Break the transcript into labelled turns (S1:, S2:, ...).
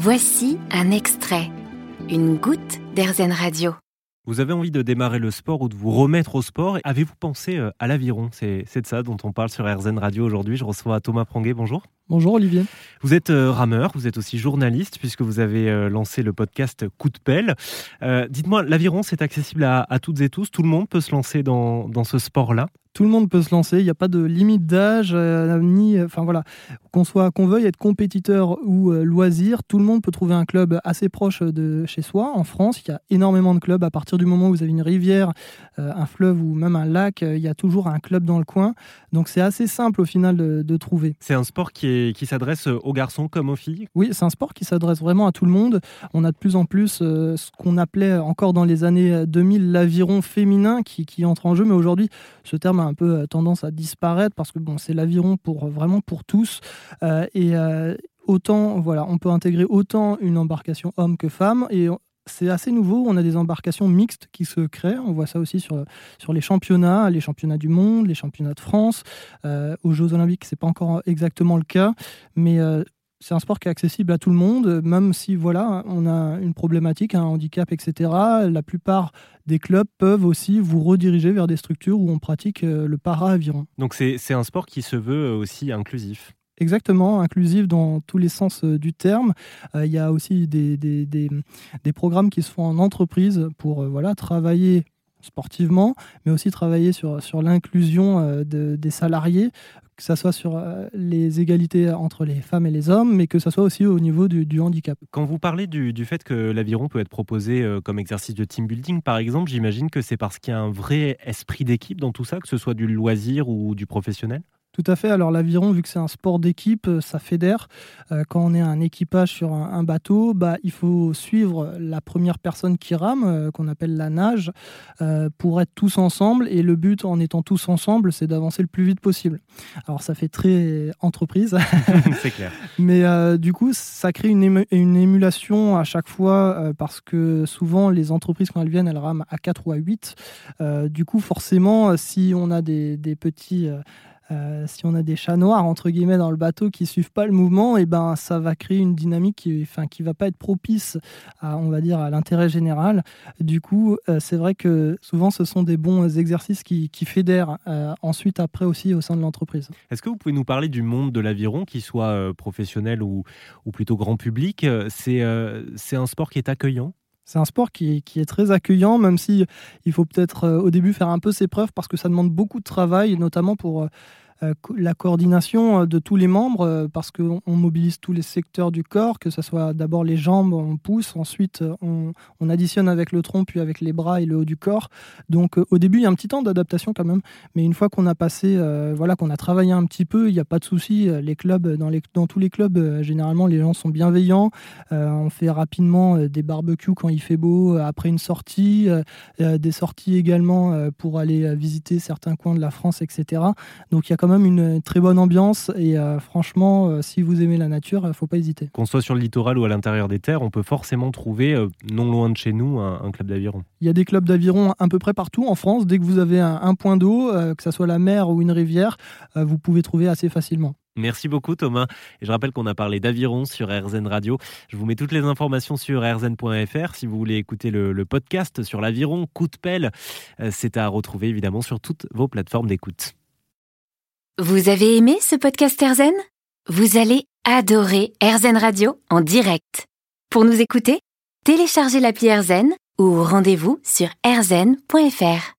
S1: Voici un extrait, une goutte d'Airzen Radio.
S2: Vous avez envie de démarrer le sport ou de vous remettre au sport? Avez-vous pensé euh, à l'aviron? C'est de ça dont on parle sur RZN Radio aujourd'hui. Je reçois Thomas Pranguet. Bonjour.
S3: Bonjour Olivier.
S2: Vous êtes euh, rameur, vous êtes aussi journaliste puisque vous avez euh, lancé le podcast Coup de pelle. Dites-moi, l'aviron, c'est accessible à, toutes et tous? Tout le monde peut se lancer dans ce sport-là?
S3: Tout le monde peut se lancer. Il n'y a pas de limite d'âge, euh, ni, enfin voilà, qu'on soit, qu'on veuille être compétiteur ou euh, loisir, tout le monde peut trouver un club assez proche de chez soi. En France, il y a énormément de clubs. À partir du moment où vous avez une rivière, euh, un fleuve ou même un lac, il y a toujours un club dans le coin. Donc c'est assez simple au final de, trouver.
S2: C'est un sport qui, est, qui s'adresse aux garçons comme aux filles?
S3: Oui, c'est un sport qui s'adresse vraiment à tout le monde. On a de plus en plus ce qu'on appelait encore dans les années 2000 l'aviron féminin qui, qui entre en jeu, mais aujourd'hui ce terme a un peu euh, tendance à disparaître parce que bon, c'est l'aviron pour euh, vraiment pour tous. Euh, et autant, voilà, on peut intégrer autant une embarcation homme que femme. Et c'est assez nouveau. On a des embarcations mixtes qui se créent. On voit ça aussi sur, sur les championnats, les championnats du monde, les championnats de France. aux Jeux Olympiques, c'est pas encore exactement le cas, mais c'est un sport qui est accessible à tout le monde, même si voilà, on a une problématique, un handicap, etc. La plupart des clubs peuvent aussi vous rediriger vers des structures où on pratique euh, le para-aviron.
S2: Donc c'est un sport qui se veut aussi inclusif
S3: Exactement, inclusif dans tous les sens euh, du terme. Euh, il y a aussi des, des, des, des, programmes qui se font en entreprise pour voilà, travailler sportivement, mais aussi travailler sur, sur l'inclusion des salariés, que ce soit sur euh, les égalités entre les femmes et les hommes, mais que ce soit aussi au niveau du, handicap.
S2: Quand vous parlez du, du fait que l'aviron peut être proposé euh, comme exercice de team building, par exemple, j'imagine que c'est parce qu'il y a un vrai esprit d'équipe dans tout ça, que ce soit du loisir ou du professionnel?
S3: Tout à fait. Alors l'aviron, vu que c'est un sport d'équipe, euh, ça fédère. Euh, quand on est un équipage sur un, bateau, bah, il faut suivre la première personne qui rame, euh, qu'on appelle la nage, pour être tous ensemble. Et le but, en étant tous ensemble, c'est d'avancer le plus vite possible. Alors ça fait très entreprise.
S2: c'est clair.
S3: Mais du coup, ça crée une, une émulation à chaque fois, parce que souvent, les entreprises, quand elles viennent, elles rament à 4 ou à 8. du coup, forcément, si on a des, des petits euh, si on a des chats noirs entre guillemets dans le bateau qui suivent pas le mouvement, et eh ben ça va créer une dynamique qui, enfin, qui va pas être propice à, on va dire, à l'intérêt général. Du coup, euh, c'est vrai que souvent ce sont des bons exercices qui, fédèrent euh, ensuite après aussi au sein de l'entreprise.
S2: Est-ce que vous pouvez nous parler du monde de l'aviron, qu'il soit professionnel ou, ou, plutôt grand public? C'est c'est un sport qui est accueillant?
S3: C'est un sport qui, est très accueillant, même si il faut peut-être au début faire un peu ses preuves parce que ça demande beaucoup de travail, notamment pour euh, la coordination euh, de tous les membres, euh, parce qu'on mobilise tous les secteurs du corps, que ce soit d'abord les jambes, on pousse, ensuite on, additionne avec le tronc, puis avec les bras et le haut du corps. Donc au début, il y a un petit temps d'adaptation quand même, mais une fois qu'on a passé, voilà, qu'on a travaillé un petit peu, il n'y a pas de souci. Les clubs, dans, les, dans tous les clubs, généralement, les gens sont bienveillants. on fait rapidement des barbecues quand il fait beau, après une sortie, des sorties également pour aller visiter certains coins de la France, etc. Donc il y a quand même une très bonne ambiance et euh, franchement, euh, si vous aimez la nature, il ne faut pas hésiter.
S2: Qu'on soit sur le littoral ou à l'intérieur des terres, on peut forcément trouver, euh, non loin de chez nous, un, club d'aviron.
S3: Il y a des clubs d'aviron à peu près partout en France. Dès que vous avez un, point d'eau, que ce soit la mer ou une rivière, vous pouvez trouver assez facilement.
S2: Merci beaucoup Thomas. Et je rappelle qu'on a parlé d'aviron sur RZN Radio. Je vous mets toutes les informations sur rzn.fr si vous voulez écouter le, le podcast sur l'aviron, coup de pelle. C'est à retrouver évidemment sur toutes vos plateformes d'écoute.
S1: Vous avez aimé ce podcast Erzen Vous allez adorer Erzen Radio en direct. Pour nous écouter, téléchargez l'appli Erzen ou rendez-vous sur erzen.fr.